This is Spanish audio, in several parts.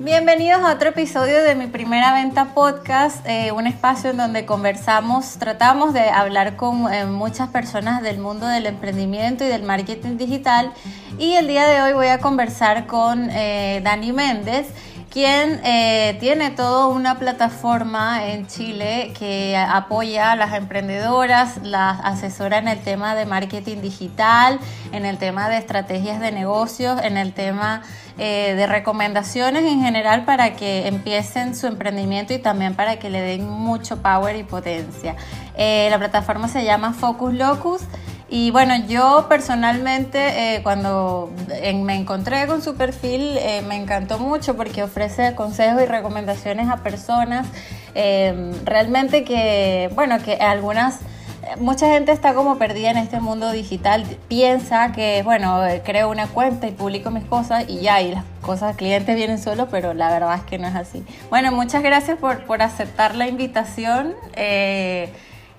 Bienvenidos a otro episodio de mi primera venta podcast, eh, un espacio en donde conversamos, tratamos de hablar con eh, muchas personas del mundo del emprendimiento y del marketing digital. Y el día de hoy voy a conversar con eh, Dani Méndez quien tiene toda una plataforma en Chile que apoya a las emprendedoras, las asesora en el tema de marketing digital, en el tema de estrategias de negocios, en el tema eh, de recomendaciones en general para que empiecen su emprendimiento y también para que le den mucho power y potencia. Eh, la plataforma se llama Focus Locus. Y bueno, yo personalmente eh, cuando me encontré con su perfil me encantó mucho porque ofrece consejos y recomendaciones a personas realmente que, bueno, que algunas mucha gente está como perdida en este mundo digital, piensa que, bueno, creo una cuenta y publico mis cosas y ya, y las cosas, clientes vienen solos, pero la verdad es que no es así. Bueno, muchas gracias por, por aceptar la invitación. Eh,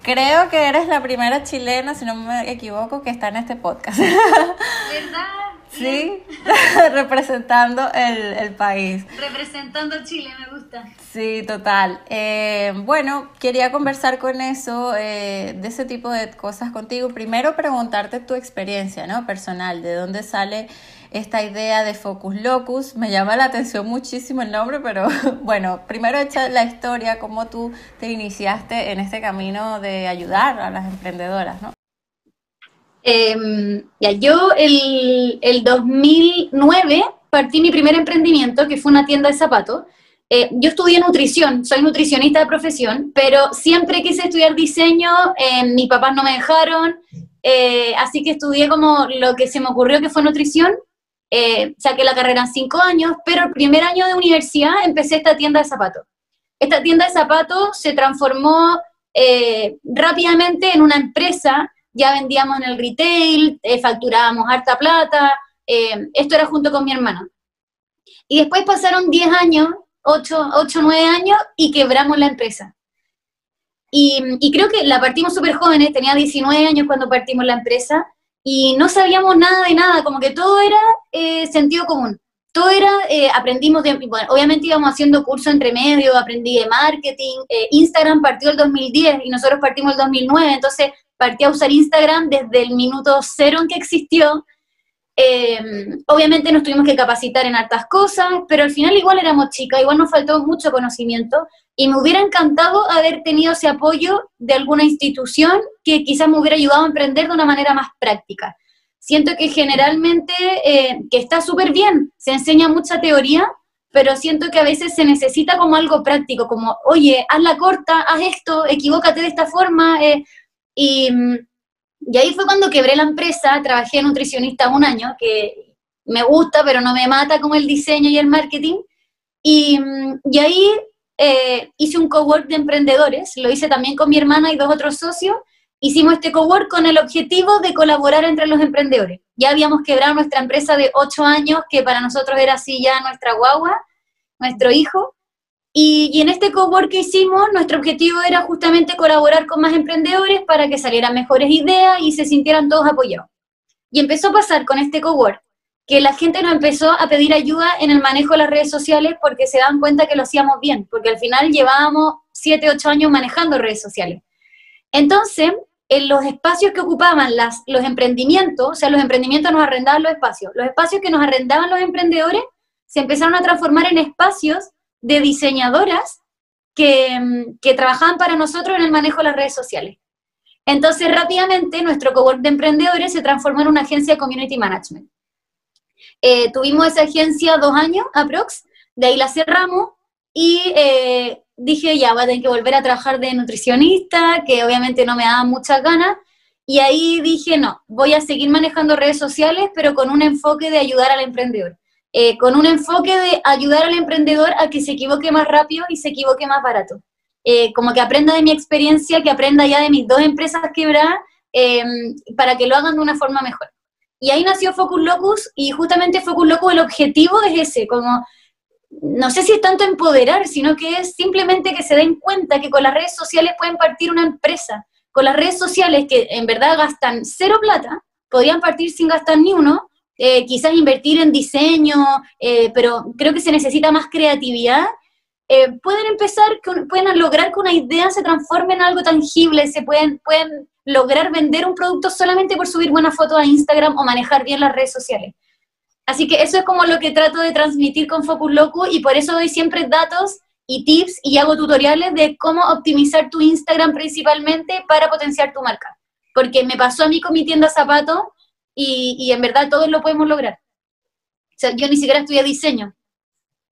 creo que eres la primera chilena, si no me equivoco, que está en este podcast. ¿Verdad? Sí, representando el, el, país. Representando Chile, me gusta. Sí, total. Eh, bueno, quería conversar con eso, eh, de ese tipo de cosas contigo. Primero preguntarte tu experiencia, ¿no? Personal, ¿de dónde sale esta idea de Focus Locus? Me llama la atención muchísimo el nombre, pero bueno, primero echa la historia, cómo tú te iniciaste en este camino de ayudar a las emprendedoras, ¿no? Em, ya, yo el, el, 2009 partí mi primer emprendimiento, que fue una tienda de zapatos. Eh, yo estudié nutrición, soy nutricionista de profesión, pero siempre quise estudiar diseño, eh, mis papás no me dejaron, eh, así que estudié como lo que se me ocurrió que fue nutrición, saqué la carrera en cinco años, pero el primer año de universidad empecé esta tienda de zapatos. Esta tienda de zapatos se transformó rápidamente en una empresa ya vendíamos en el retail, eh, facturábamos harta plata, eh, esto era junto con mi hermana. Y después pasaron 10 años, 8, 8 9 años, y quebramos la empresa. Y, y creo que la partimos súper jóvenes, tenía 19 años cuando partimos la empresa, y no sabíamos nada de nada, como que todo era eh, sentido común. Todo era, aprendimos, de, obviamente íbamos haciendo cursos entre medio, aprendí de marketing, Instagram partió el 2010 y nosotros partimos el 2009, entonces partí a usar Instagram desde el minuto cero en que existió. Eh, obviamente nos tuvimos que capacitar en hartas cosas, pero al final igual éramos chicas, igual nos faltó mucho conocimiento y me hubiera encantado haber tenido ese apoyo de alguna institución que quizás me hubiera ayudado a emprender de una manera más práctica. Siento que generalmente, eh, que está súper bien, se enseña mucha teoría, pero siento que a veces se necesita como algo práctico, como, oye, haz la corta, haz esto, equivócate de esta forma, eh, y, y ahí fue cuando quebré la empresa, trabajé nutricionista un año, que me gusta, pero no me mata como el diseño y el marketing. Y, y ahí eh, hice un cowork de emprendedores, lo hice también con mi hermana y dos otros socios. Hicimos este cowork con el objetivo de colaborar entre los emprendedores. Ya habíamos quebrado nuestra empresa de ocho años, que para nosotros era así ya nuestra guagua, nuestro hijo. Y, en este cowork que hicimos, nuestro objetivo era justamente colaborar con más emprendedores para que salieran mejores ideas y se sintieran todos apoyados. Y empezó a pasar con este cowork que la gente nos empezó a pedir ayuda en el manejo de las redes sociales porque se dan cuenta que lo hacíamos bien, porque al final llevábamos 7, 8 años manejando redes sociales. Entonces, en los espacios que ocupaban las, los emprendimientos, o sea, los emprendimientos nos arrendaban los espacios, los espacios que nos arrendaban los emprendedores se empezaron a transformar en espacios de diseñadoras que, que, trabajaban para nosotros en el manejo de las redes sociales. Entonces, rápidamente, nuestro cowork de emprendedores se transformó en una agencia de community management. Eh, tuvimos esa agencia dos años, aprox, de ahí la cerramos y eh, dije, ya, voy a tener que volver a trabajar de nutricionista, que obviamente no me daba muchas ganas, y ahí dije, no, voy a seguir manejando redes sociales, pero con un enfoque de ayudar al emprendedor. Eh, con un enfoque de ayudar al emprendedor a que se equivoque más rápido y se equivoque más barato. Eh, como que aprenda de mi experiencia, que aprenda ya de mis dos empresas quebradas, em, para que lo hagan de una forma mejor. Y ahí nació Focus Locus, y justamente Focus Locus el objetivo es ese, como, no sé si es tanto empoderar, sino que es simplemente que se den cuenta que con las redes sociales pueden partir una empresa, con las redes sociales que en verdad gastan cero plata, podrían partir sin gastar ni uno, eh, quizás invertir en diseño, eh, pero creo que se necesita más creatividad, eh, pueden empezar, pueden lograr que una idea se transforme en algo tangible, se pueden, pueden lograr vender un producto solamente por subir buenas fotos a Instagram o manejar bien las redes sociales. Así que eso es como lo que trato de transmitir con Focus Loco y por eso doy siempre datos y tips y hago tutoriales de cómo optimizar tu Instagram principalmente para potenciar tu marca. Porque me pasó a mí con mi tienda zapatos y, y en verdad todos lo podemos lograr. O sea, yo ni siquiera estudié diseño,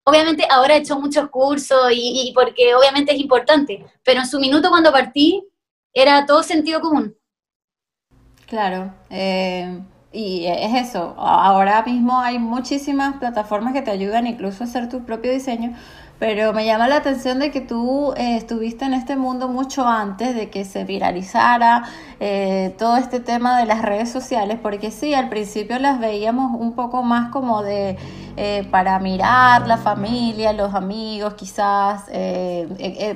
obviamente ahora he hecho muchos cursos y, porque obviamente es importante, pero en su minuto cuando partí era todo sentido común. Claro, eh, y es eso, ahora mismo hay muchísimas plataformas que te ayudan incluso a hacer tu propio diseño, pero me llama la atención de que tú eh, estuviste en este mundo mucho antes de que se viralizara eh, todo este tema de las redes sociales, porque sí, al principio las veíamos un poco más como de eh, para mirar la familia, los amigos, quizás.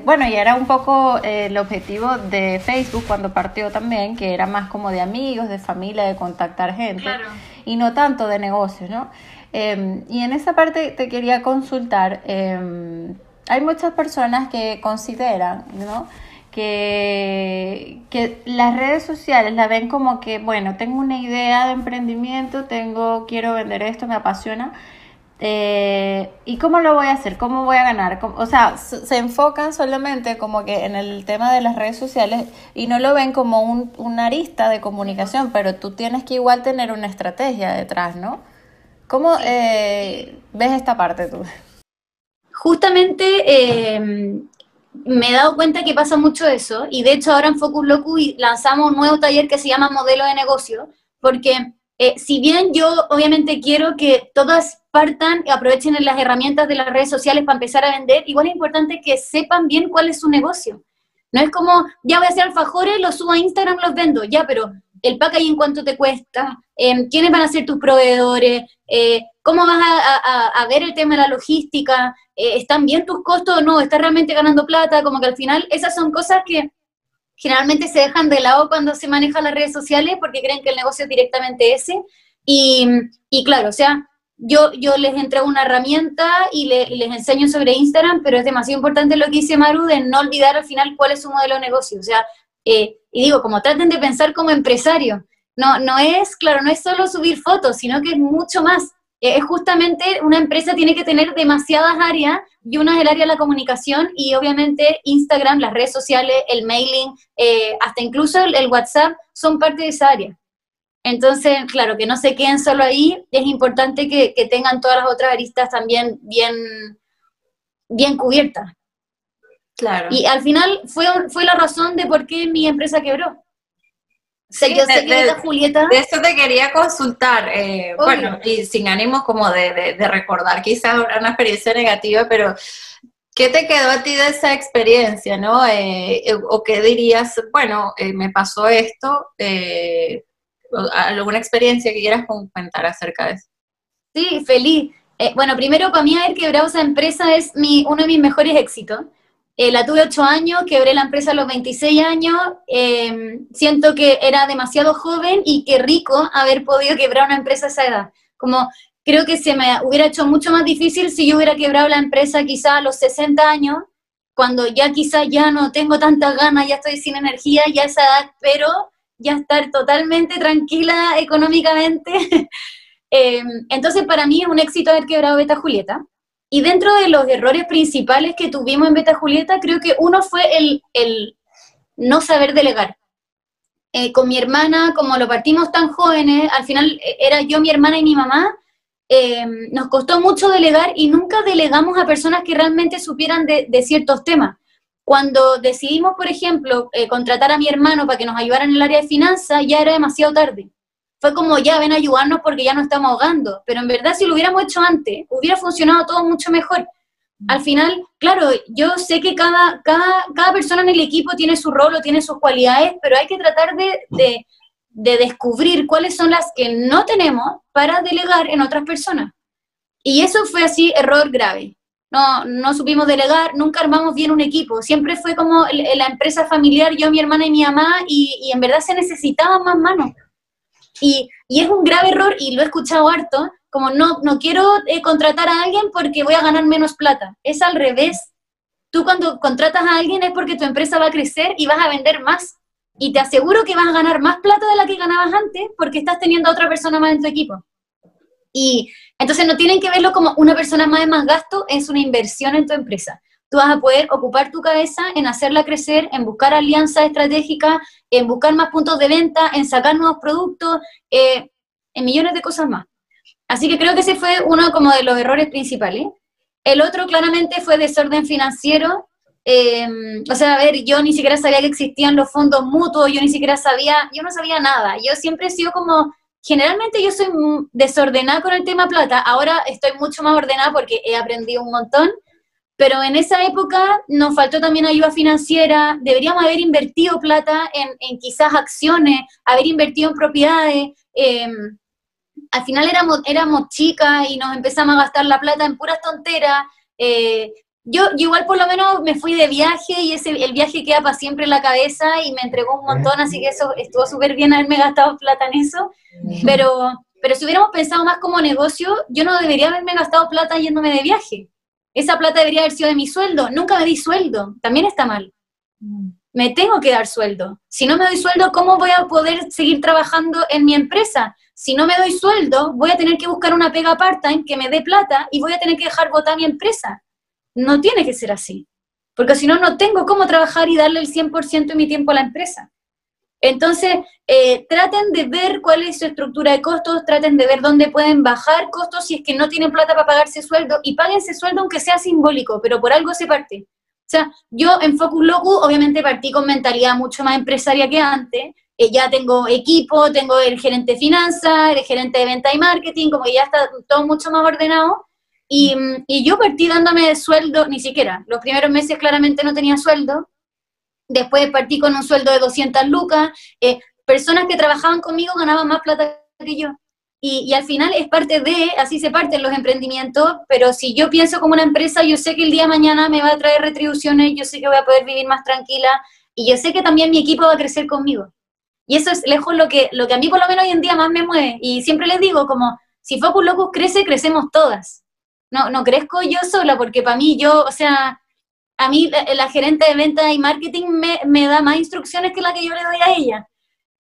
bueno, y era un poco el objetivo de Facebook cuando partió también, que era más como de amigos, de familia, de contactar gente, y no tanto de negocios, ¿no? Em, y en esa parte te quería consultar, em, hay muchas personas que consideran, ¿no? Que, que, las redes sociales la ven como que, bueno, tengo una idea de emprendimiento, tengo, quiero vender esto, me apasiona. Eh, ¿Y cómo lo voy a hacer? ¿Cómo voy a ganar? O sea, se enfocan solamente como que en el tema de las redes sociales y no lo ven como un, una arista de comunicación, pero tú tienes que igual tener una estrategia detrás, ¿no? ¿Cómo eh, ves esta parte tú? Justamente eh, me he dado cuenta que pasa mucho eso y de hecho ahora en Focus Locu lanzamos un nuevo taller que se llama Modelo de Negocio porque eh, si bien yo obviamente quiero que todas partan y aprovechen las herramientas de las redes sociales para empezar a vender, igual es importante que sepan bien cuál es su negocio. No es como, ya voy a hacer alfajores, los subo a Instagram, los vendo, ya, pero el packaging cuánto te cuesta, eh, quiénes van a ser tus proveedores, eh, cómo vas a, ver el tema de la logística, eh, ¿están bien tus costos o no? ¿Estás realmente ganando plata? Como que al final esas son cosas que generalmente se dejan de lado cuando se manejan las redes sociales porque creen que el negocio es directamente ese. Y, y claro, o sea, yo, yo les entrego una herramienta y, les enseño sobre Instagram, pero es demasiado importante lo que dice Maru de no olvidar al final cuál es su modelo de negocio. O sea, y digo, como traten de pensar como empresario. No, no es, claro, no es solo subir fotos, sino que es mucho más. Es justamente una empresa tiene que tener demasiadas áreas y una es el área de la comunicación y obviamente Instagram, las redes sociales, el mailing, eh, hasta incluso el, WhatsApp son parte de esa área. Entonces, claro, que no se queden solo ahí, es importante que, que tengan todas las otras aristas también bien, bien cubiertas. Claro. Y al final fue, fue la razón de por qué mi empresa quebró. Sí, yo que Julieta. De eso te quería consultar. Eh, bueno, y sin ánimo como de, de, recordar quizás una experiencia negativa, pero ¿qué te quedó a ti de esa experiencia, no? Eh, eh, ¿O qué dirías, bueno, me pasó esto? ¿Alguna experiencia que quieras comentar acerca de eso? Sí, feliz. bueno, primero para mí haber quebrado esa empresa es mi, uno de mis mejores éxitos. Eh, la tuve ocho años, quebré la empresa a los 26 años, eh, siento que era demasiado joven y qué rico haber podido quebrar una empresa a esa edad. Como creo que se me hubiera hecho mucho más difícil si yo hubiera quebrado la empresa quizá a los 60 años, cuando ya quizá ya no tengo tantas ganas, ya estoy sin energía, ya esa edad pero ya estar totalmente tranquila económicamente. Eh, entonces para mí es un éxito haber quebrado Beta Julieta. Y dentro de los errores principales que tuvimos en Beta Julieta, creo que uno fue el, el no saber delegar. Eh, con mi hermana, como lo partimos tan jóvenes, al final eh, era yo, mi hermana y mi mamá, eh, nos costó mucho delegar y nunca delegamos a personas que realmente supieran de, de ciertos temas. Cuando decidimos, por ejemplo, contratar a mi hermano para que nos ayudara en el área de finanzas, ya era demasiado tarde fue como, ya ven a ayudarnos porque ya no estamos ahogando. Pero en verdad, si lo hubiéramos hecho antes, hubiera funcionado todo mucho mejor. Al final, claro, yo sé que cada, cada, cada persona en el equipo tiene su rol o tiene sus cualidades, pero hay que tratar de, de, de descubrir cuáles son las que no tenemos para delegar en otras personas. Y eso fue así, error grave. No, no supimos delegar, nunca armamos bien un equipo. Siempre fue como la empresa familiar, yo, mi hermana y mi mamá, y, y en verdad se necesitaban más manos. Y, y es un grave error, y lo he escuchado harto, como no, no quiero eh, contratar a alguien porque voy a ganar menos plata. Es al revés. Tú cuando contratas a alguien es porque tu empresa va a crecer y vas a vender más. Y te aseguro que vas a ganar más plata de la que ganabas antes porque estás teniendo a otra persona más en tu equipo. Y entonces no tienen que verlo como una persona más de más gasto, es una inversión en tu empresa. Tú vas a poder ocupar tu cabeza en hacerla crecer, en buscar alianzas estratégicas, en buscar más puntos de venta, en sacar nuevos productos, eh, en millones de cosas más. Así que creo que ese fue uno como de los errores principales. El otro claramente fue desorden financiero. Em, o sea, a ver, yo ni siquiera sabía que existían los fondos mutuos, yo ni siquiera sabía, yo no sabía nada. Yo siempre he sido como, generalmente yo soy desordenada con el tema plata. Ahora estoy mucho más ordenada porque he aprendido un montón. Pero en esa época nos faltó también ayuda financiera, deberíamos haber invertido plata en, en quizás acciones, haber invertido en propiedades. Eh, al final éramos, éramos chicas y nos empezamos a gastar la plata en puras tonteras. Eh, yo, igual por lo menos me fui de viaje y ese, el viaje queda para siempre en la cabeza y me entregó un montón, así que eso estuvo súper bien haberme gastado plata en eso. Pero, pero si hubiéramos pensado más como negocio, yo no debería haberme gastado plata yéndome de viaje. Esa plata debería haber sido de mi sueldo. Nunca me di sueldo. También está mal. Me tengo que dar sueldo. Si no me doy sueldo, ¿cómo voy a poder seguir trabajando en mi empresa? si no me doy sueldo, voy a tener que buscar una pega part-time que me dé plata y voy a tener que dejar votar mi empresa. No tiene que ser así, porque si no, no tengo cómo trabajar y darle el 100% de mi tiempo a la empresa. Entonces, eh, traten de ver cuál es su estructura de costos, traten de ver dónde pueden bajar costos si es que no tienen plata para pagarse sueldo y ese sueldo aunque sea simbólico, pero por algo se parte. O sea, yo en Focus Locus obviamente partí con mentalidad mucho más empresaria que antes, eh, ya tengo equipo, tengo el gerente de finanzas, el gerente de venta y marketing, como que ya está todo mucho más ordenado. Y, y, yo partí dándome sueldo, ni siquiera, los primeros meses claramente no tenía sueldo, después partí con un sueldo de 200 lucas, eh, personas que trabajaban conmigo ganaban más plata que yo. Y, al final es parte de, así se parten los emprendimientos, pero si yo pienso como una empresa, yo sé que el día de mañana me va a traer retribuciones, yo sé que voy a poder vivir más tranquila y yo sé que también mi equipo va a crecer conmigo. Y eso es lejos lo que, lo que a mí por lo menos hoy en día más me mueve. Y siempre les digo, como, si Focus Locus crece, crecemos todas. No, no crezco yo sola, porque para mí yo, o sea, a mí la, gerente de venta y marketing me, me, da más instrucciones que la que yo le doy a ella.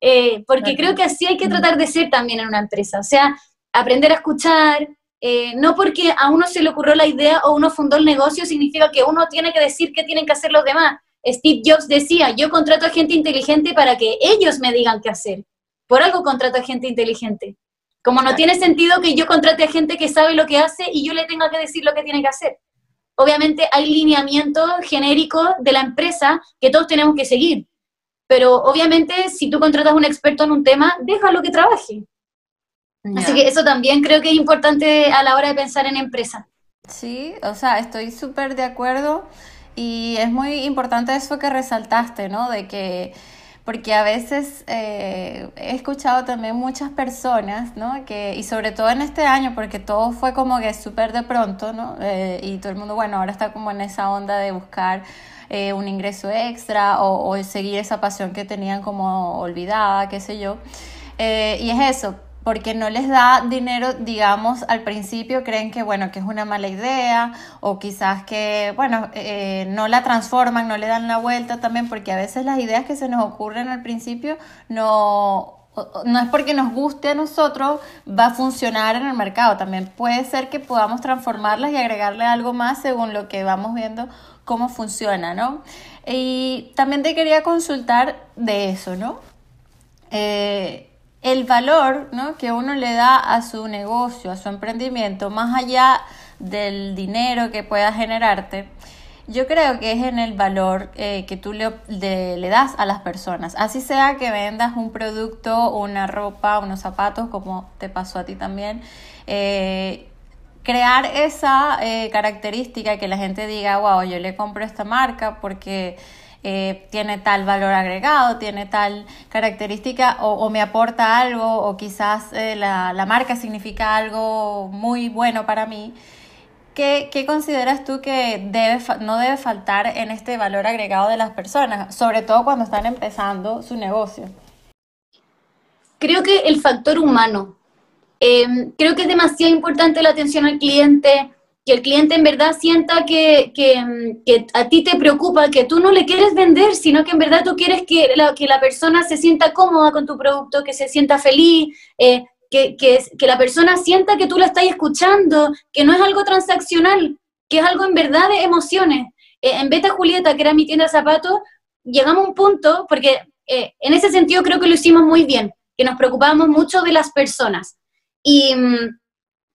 Eh, porque creo que así hay que tratar de ser también en una empresa. O sea, aprender a escuchar, eh, no porque a uno se le ocurrió la idea o uno fundó el negocio significa que uno tiene que decir qué tienen que hacer los demás. Steve Jobs decía, yo contrato a gente inteligente para que ellos me digan qué hacer. Por algo contrato a gente inteligente. Como no tiene sentido que yo contrate a gente que sabe lo que hace y yo le tenga que decir lo que tiene que hacer. Obviamente hay lineamientos genéricos de la empresa que todos tenemos que seguir. Pero obviamente si tú contratas a un experto en un tema, déjalo que trabaje. Así que eso también creo que es importante a la hora de pensar en empresa. Sí, o sea, estoy súper de acuerdo. Y es muy importante eso que resaltaste, ¿no? De que, porque a veces eh, he escuchado también muchas personas, ¿no? Que, y sobre todo en este año, porque todo fue como que súper de pronto, ¿no? Eh, y todo el mundo, bueno, ahora está como en esa onda de buscar eh, un ingreso extra o, o, seguir esa pasión que tenían como olvidada, qué sé yo. y es eso, porque no les da dinero, digamos, al principio creen que, bueno, que es una mala idea o quizás que, bueno, eh, no la transforman, no le dan la vuelta también, porque a veces las ideas que se nos ocurren al principio no, no es porque nos guste a nosotros, va a funcionar en el mercado. También puede ser que podamos transformarlas y agregarle algo más según lo que vamos viendo cómo funciona, ¿no? Y también te quería consultar de eso, ¿no? Eh, el valor ¿no? que uno le da a su negocio, a su emprendimiento, más allá del dinero que pueda generarte, yo creo que es en el valor eh, que tú le, le, das a las personas. Así sea que vendas un producto, una ropa, unos zapatos, como te pasó a ti también. Eh, crear esa eh, característica que la gente diga, wow, yo le compro esta marca porque eh, tiene tal valor agregado, tiene tal característica o, me aporta algo o quizás eh, la, marca significa algo muy bueno para mí. ¿Qué, consideras tú que no debe faltar en este valor agregado de las personas, sobre todo cuando están empezando su negocio? creo que el factor humano. Em, creo que es demasiado importante la atención al cliente, que el cliente en verdad sienta que, que, que, a ti te preocupa, que tú no le quieres vender, sino que en verdad tú quieres que la, que la persona se sienta cómoda con tu producto, que se sienta feliz, eh, que, que, la persona sienta que tú la estás escuchando, que no es algo transaccional, que es algo en verdad de emociones. Eh, en Beta Julieta, que era mi tienda de zapatos, llegamos a un punto, porque eh, en ese sentido creo que lo hicimos muy bien, que nos preocupábamos mucho de las personas. Y, mm,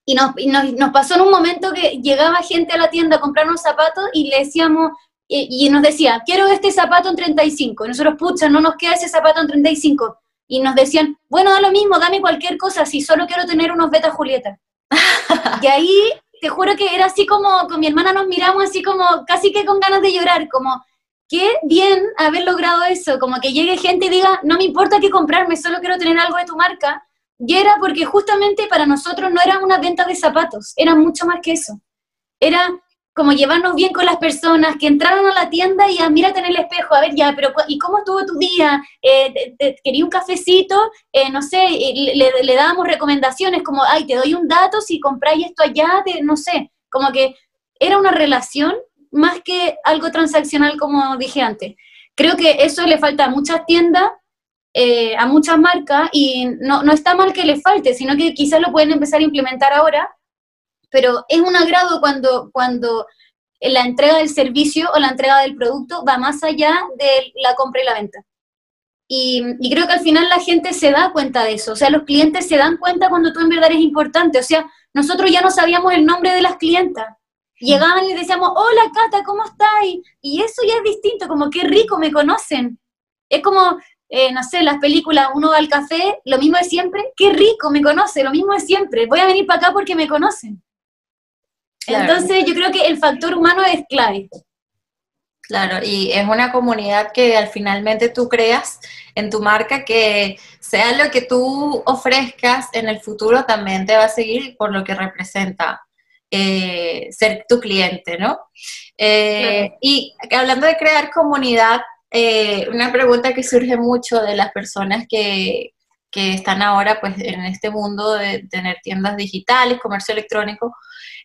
y, nos, y nos, nos, pasó en un momento que llegaba gente a la tienda a comprar unos zapatos y le decíamos, y, y nos decía, quiero este zapato en 35. Y nosotros, pucha, no nos queda ese zapato en 35. Y nos decían, bueno, da lo mismo, dame cualquier cosa, si solo quiero tener unos Beta Julieta. y ahí, te juro que era así como, con mi hermana nos miramos así como, casi que con ganas de llorar, como, qué bien haber logrado eso, como que llegue gente y diga, no me importa qué comprarme, solo quiero tener algo de tu marca. Y era porque justamente para nosotros no era una venta de zapatos, era mucho más que eso. Era como llevarnos bien con las personas, que entraran a la tienda y a mírate en el espejo, a ver ya, pero ¿y cómo estuvo tu día? Eh, ¿Quería un cafecito? Eh, no sé, le, le, dábamos recomendaciones como, ay, te doy un dato si compráis esto allá, te, no sé, como que era una relación más que algo transaccional como dije antes. Creo que eso le falta a muchas tiendas, eh, a muchas marcas, y no, no está mal que le falte, sino que quizás lo pueden empezar a implementar ahora, pero es un agrado cuando, cuando la entrega del servicio o la entrega del producto va más allá de la compra y la venta. Y, y, creo que al final la gente se da cuenta de eso, o sea, los clientes se dan cuenta cuando tú en verdad eres importante, o sea, nosotros ya no sabíamos el nombre de las clientas, llegaban y decíamos, hola Cata, ¿cómo estás? Y eso ya es distinto, como qué rico, me conocen. Es como, eh, no sé, las películas, uno va al café, lo mismo de siempre, qué rico, me conoce, lo mismo de siempre, voy a venir para acá porque me conocen. Claro. Entonces yo creo que el factor humano es clave. Claro, y es una comunidad que al finalmente tú creas en tu marca que sea lo que tú ofrezcas en el futuro también te va a seguir por lo que representa eh, ser tu cliente, ¿no? Eh, claro. Y hablando de crear comunidad, eh, una pregunta que surge mucho de las personas que, que, están ahora pues en este mundo de tener tiendas digitales, comercio electrónico,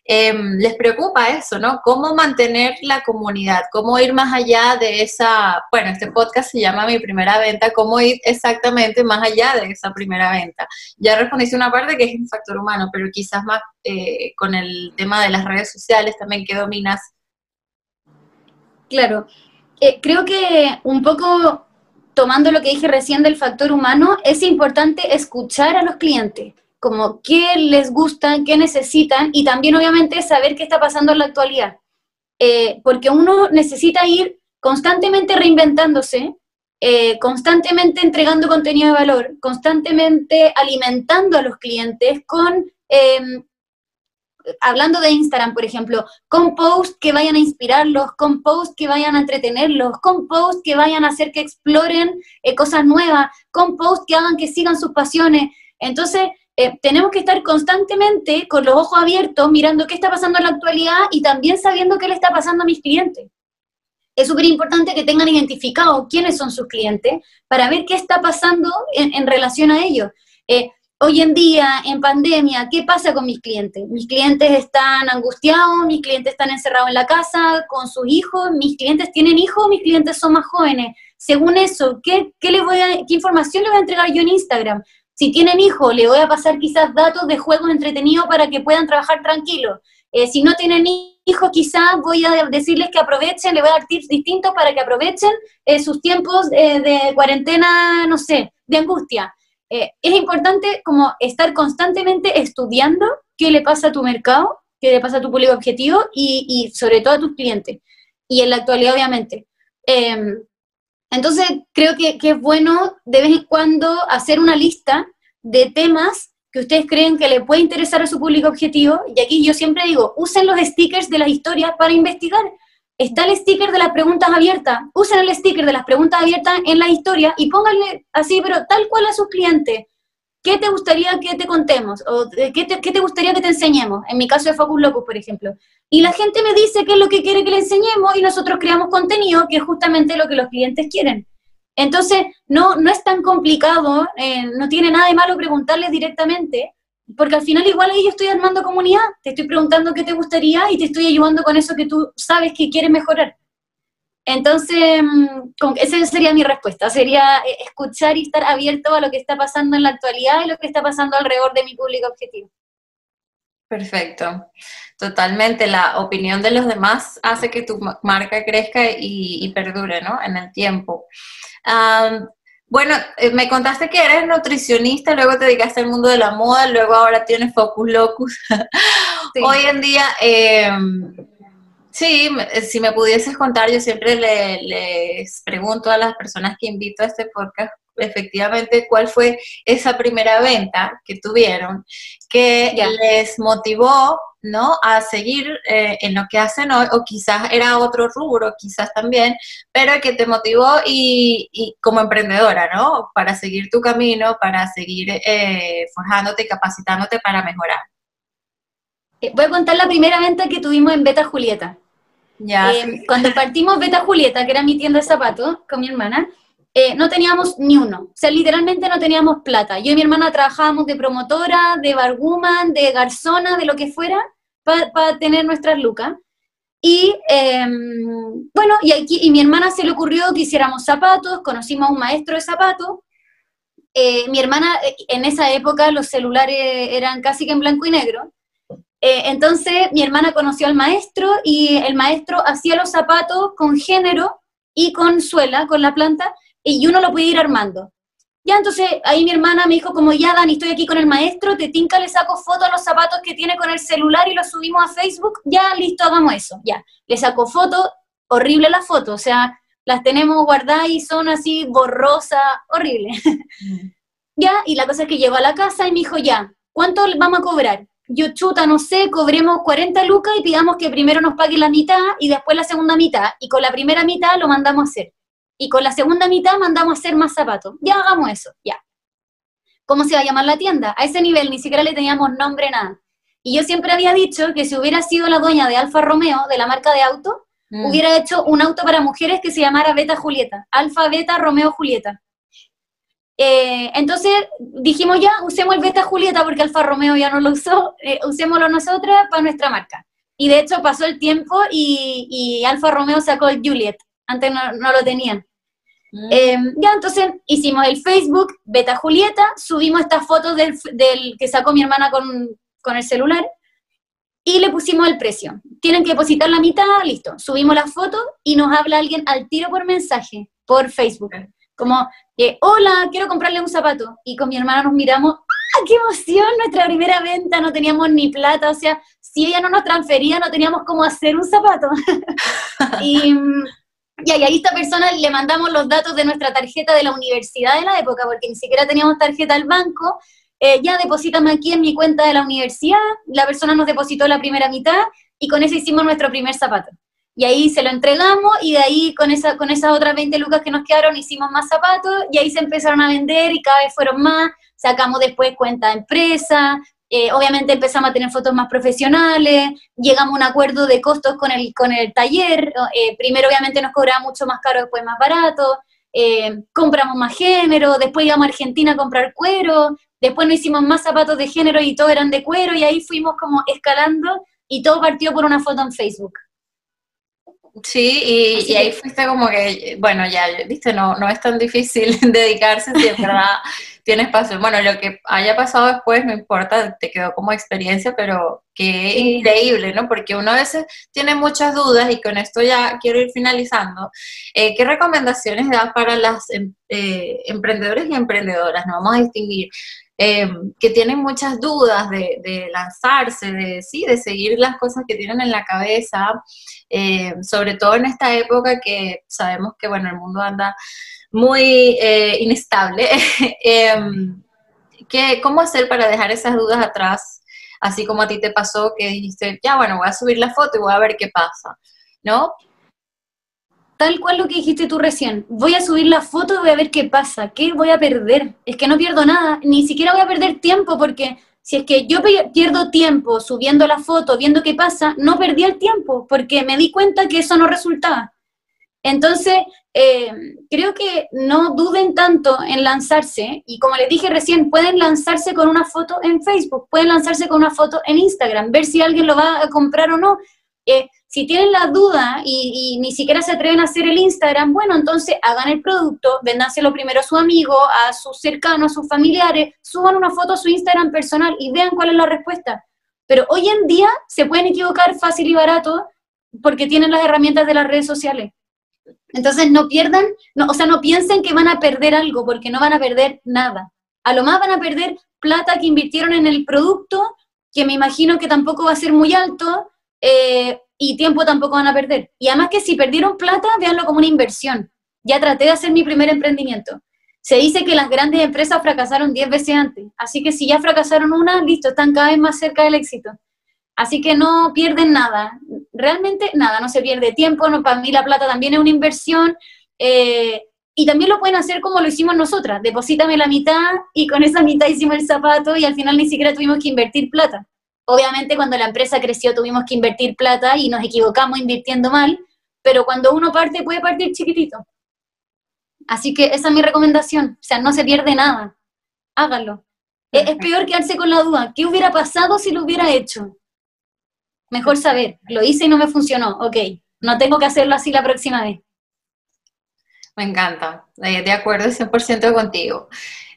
eh, les preocupa eso, ¿no? ¿Cómo mantener la comunidad? ¿Cómo ir más allá de esa, bueno, este podcast se llama Mi Primera Venta, ¿cómo ir exactamente más allá de esa primera venta? Ya respondiste una parte que es un factor humano, pero quizás más eh, con el tema de las redes sociales también que dominas. Claro, eh, creo que un poco tomando lo que dije recién del factor humano, es importante escuchar a los clientes como qué les gusta, qué necesitan y también obviamente saber qué está pasando en la actualidad. Eh, porque uno necesita ir constantemente reinventándose, eh, constantemente entregando contenido de valor, constantemente alimentando a los clientes con, eh, hablando de Instagram, por ejemplo, con posts que vayan a inspirarlos, con posts que vayan a entretenerlos, con posts que vayan a hacer que exploren eh, cosas nuevas, con posts que hagan que sigan sus pasiones. Entonces, eh, tenemos que estar constantemente con los ojos abiertos, mirando qué está pasando en la actualidad y también sabiendo qué le está pasando a mis clientes. Es súper importante que tengan identificado quiénes son sus clientes para ver qué está pasando en, relación a ellos. Eh, hoy en día, en pandemia, ¿qué pasa con mis clientes? Mis clientes están angustiados, mis clientes están encerrados en la casa con sus hijos, mis clientes tienen hijos, mis clientes son más jóvenes. Según eso, ¿qué, qué, les voy a, ¿qué información les voy a entregar yo en Instagram? Si tienen hijos, le voy a pasar quizás datos de juegos entretenidos para que puedan trabajar tranquilos. Eh, si no tienen hijos, quizás voy a decirles que aprovechen, le voy a dar tips distintos para que aprovechen eh, sus tiempos eh, de cuarentena, no sé, de angustia. Eh, es importante como estar constantemente estudiando qué le pasa a tu mercado, qué le pasa a tu público objetivo y, sobre todo a tus clientes. Y en la actualidad, obviamente. Eh, entonces, creo que, que, es bueno de vez en cuando hacer una lista de temas que ustedes creen que le puede interesar a su público objetivo. Y aquí yo siempre digo, usen los stickers de las historias para investigar. Está el sticker de las preguntas abiertas. Usen el sticker de las preguntas abiertas en la historia y pónganle así, pero tal cual a sus clientes. ¿Qué te gustaría que te contemos? ¿O qué te, qué te gustaría que te enseñemos? En mi caso de Focus Locus, por ejemplo. Y la gente me dice qué es lo que quiere que le enseñemos y nosotros creamos contenido que es justamente lo que los clientes quieren. Entonces, no, no es tan complicado, eh, no tiene nada de malo preguntarles directamente, porque al final igual ahí yo estoy armando comunidad, te estoy preguntando qué te gustaría y te estoy ayudando con eso que tú sabes que quieres mejorar. Entonces, mm, esa sería mi respuesta, sería eh, escuchar y estar abierto a lo que está pasando en la actualidad y lo que está pasando alrededor de mi público objetivo. Perfecto, totalmente. La opinión de los demás hace que tu marca crezca y, perdure, ¿no? En el tiempo. Bueno, eh, me contaste que eres nutricionista, luego te dedicaste al mundo de la moda, luego ahora tienes Focus Locus. Hoy en día, em, sí, eh, si me pudieses contar, yo siempre les pregunto a las personas que invito a este podcast efectivamente cuál fue esa primera venta que tuvieron que les motivó ¿no? a seguir eh, en lo que hacen hoy, o quizás era otro rubro, quizás también, pero que te motivó y, como emprendedora, ¿no? Para seguir tu camino, para seguir eh, forjándote y capacitándote para mejorar. Eh, voy a contar la primera venta que tuvimos en Beta Julieta. Ya, Cuando partimos Beta Julieta, que era mi tienda de zapatos con mi hermana, eh, no teníamos ni uno. O sea, literalmente no teníamos plata. Yo y mi hermana trabajábamos de promotora, de barguman, de garzona, de lo que fuera, para tener nuestras lucas. Y em, bueno, y, aquí, y mi hermana se le ocurrió que hiciéramos zapatos, conocimos a un maestro de zapatos. Eh, mi hermana, eh, en esa época los celulares eran casi que en blanco y negro. entonces mi hermana conoció al maestro y el maestro hacía los zapatos con género y con suela, con la planta, y uno lo puede ir armando. Ya, entonces ahí mi hermana me dijo como, ya Dani, estoy aquí con el maestro, te tinca, le saco foto a los zapatos que tiene con el celular y los subimos a Facebook, ya, listo, hagamos eso, ya. Le saco foto, horrible la foto, o sea, las tenemos guardadas y son así borrosas, horrible. Ya, y la cosa es que llegó a la casa y me dijo, ya, ¿cuánto vamos a cobrar? Yo, chuta, no sé, cobremos 40 lucas y pidamos que primero nos pague la mitad y después la segunda mitad, y con la primera mitad lo mandamos a hacer y con la segunda mitad mandamos a hacer más zapatos. Ya hagamos eso, ya. ¿Cómo se va a llamar la tienda? A ese nivel ni siquiera le teníamos nombre, nada. Y yo siempre había dicho que si hubiera sido la dueña de Alfa Romeo, de la marca de auto, mm. hubiera hecho un auto para mujeres que se llamara Beta Julieta. Alfa, Beta, Romeo, Julieta. Eh, entonces dijimos ya, usemos el Beta Julieta porque Alfa Romeo ya no lo usó, eh, usémoslo nosotras para nuestra marca. Y de hecho pasó el tiempo y, y Alfa Romeo sacó el Juliet. Antes no, no lo tenían. Mm. Em, ya, entonces hicimos el Facebook Beta Julieta, subimos estas fotos del, que sacó mi hermana con, el celular y le pusimos el precio. Tienen que depositar la mitad, listo. Subimos la foto y nos habla alguien al tiro por mensaje, por Facebook. Como, hola, quiero comprarle un zapato. Y con mi hermana nos miramos, ¡ah, qué emoción! Nuestra primera venta, no teníamos ni plata, o sea, si ella no nos transfería, no teníamos cómo hacer un zapato. y y ahí a esta persona le mandamos los datos de nuestra tarjeta de la universidad de la época, porque ni siquiera teníamos tarjeta al banco. Eh, ya deposítame aquí en mi cuenta de la universidad. La persona nos depositó la primera mitad y con eso hicimos nuestro primer zapato. Y ahí se lo entregamos y de ahí con, esa, con esas otras 20 lucas que nos quedaron hicimos más zapatos y ahí se empezaron a vender y cada vez fueron más. Sacamos después cuenta de empresa, eh, obviamente empezamos a tener fotos más profesionales, llegamos a un acuerdo de costos con el, con el taller, eh, primero obviamente nos cobraba mucho más caro, después más barato, eh, compramos más género, después íbamos a Argentina a comprar cuero, después nos hicimos más zapatos de género y todos eran de cuero y ahí fuimos como escalando y todo partió por una foto en Facebook. Sí, y, ahí fuiste como que, bueno, ya, viste, no, no es tan difícil dedicarse si es verdad tiene espacio. Bueno, lo que haya pasado después no importa, te quedó como experiencia, pero qué increíble, ¿no? Porque uno a veces tiene muchas dudas y con esto ya quiero ir finalizando. Eh, ¿Qué recomendaciones das para las em, eh, emprendedores y emprendedoras? No vamos a distinguir. Em, que tienen muchas dudas de, de, lanzarse, de sí, de seguir las cosas que tienen en la cabeza, eh, sobre todo en esta época que sabemos que, bueno, el mundo anda muy eh, inestable. Em, ¿qué, ¿Cómo hacer para dejar esas dudas atrás? Así como a ti te pasó que dijiste, ya bueno, voy a subir la foto y voy a ver qué pasa, ¿no? Tal cual lo que dijiste tú recién, voy a subir la foto y voy a ver qué pasa, qué voy a perder. Es que no pierdo nada, ni siquiera voy a perder tiempo porque si es que yo pierdo tiempo subiendo la foto, viendo qué pasa, no perdí el tiempo porque me di cuenta que eso no resultaba. Entonces, eh, creo que no duden tanto en lanzarse y como les dije recién, pueden lanzarse con una foto en Facebook, pueden lanzarse con una foto en Instagram, ver si alguien lo va a comprar o no. Eh, si tienen la duda y, ni siquiera se atreven a hacer el Instagram, bueno, entonces hagan el producto, véndanselo primero a su amigo, a sus cercanos, a sus familiares, suban una foto a su Instagram personal y vean cuál es la respuesta. Pero hoy en día se pueden equivocar fácil y barato porque tienen las herramientas de las redes sociales. Entonces no pierdan, no, o sea, no piensen que van a perder algo porque no van a perder nada. A lo más van a perder plata que invirtieron en el producto, que me imagino que tampoco va a ser muy alto, eh, y tiempo tampoco van a perder. Y además que si perdieron plata, véanlo como una inversión. Ya traté de hacer mi primer emprendimiento. Se dice que las grandes empresas fracasaron 10 veces antes, así que si ya fracasaron una, listo, están cada vez más cerca del éxito. Así que no pierden nada, realmente nada, no se pierde tiempo, no, para mí la plata también es una inversión, eh, y también lo pueden hacer como lo hicimos nosotras, deposítame la mitad y con esa mitad hicimos el zapato y al final ni siquiera tuvimos que invertir plata. Obviamente cuando la empresa creció tuvimos que invertir plata y nos equivocamos invirtiendo mal, pero cuando uno parte puede partir chiquitito. Así que esa es mi recomendación, o sea, no se pierde nada, háganlo. Es, es peor quedarse con la duda, ¿qué hubiera pasado si lo hubiera hecho? Mejor saber, lo hice y no me funcionó, ok, no tengo que hacerlo así la próxima vez. Me encanta, eh, de acuerdo 100% contigo.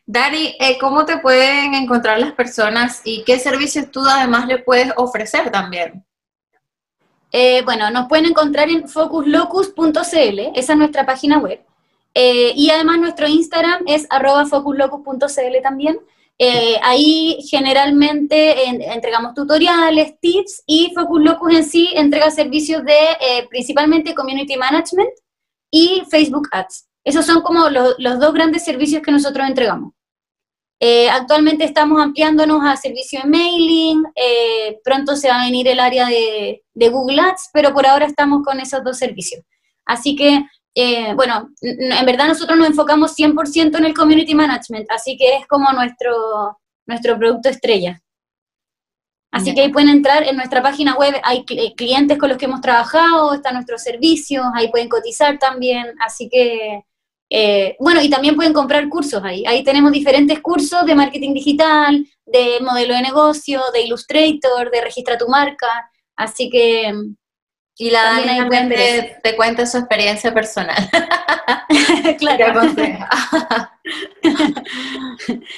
Dani, eh, ¿cómo te pueden encontrar las personas y qué servicios tú además le puedes ofrecer también? Eh, bueno, nos pueden encontrar en focuslocus.cl, esa es nuestra página web. Eh, y además nuestro Instagram es arroba focuslocus.cl también. Ahí generalmente entregamos tutoriales, tips y Focus Locus en sí entrega servicios de principalmente Community Management y Facebook Ads. Esos son como los dos grandes servicios que nosotros entregamos. Eh, actualmente estamos ampliándonos a servicio de mailing, eh, pronto se va a venir el área de, Google Ads, pero por ahora estamos con esos dos servicios. Así que, eh, bueno, en verdad nosotros nos enfocamos 100% en el community management, así que es como nuestro, nuestro producto estrella. Así que ahí pueden entrar en nuestra página web, hay clientes con los que hemos trabajado, están nuestros servicios, ahí pueden cotizar también, así que eh, bueno, y también pueden comprar cursos ahí. Ahí tenemos diferentes cursos de marketing digital, de modelo de negocio, de Illustrator, de registra tu marca. Así que y la Dani te, te, cuenta su experiencia personal. claro.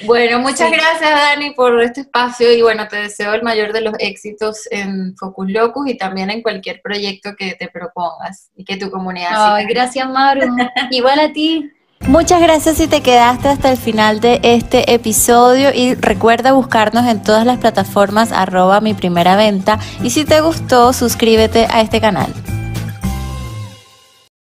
bueno, muchas gracias Dani por este espacio y bueno, te deseo el mayor de los éxitos en Focus Locus y también en cualquier proyecto que te propongas y que tu comunidad. Ay, gracias Maru. Igual a ti. Muchas gracias si te quedaste hasta el final de este episodio y recuerda buscarnos en todas las plataformas arroba mi primera venta y si te gustó suscríbete a este canal.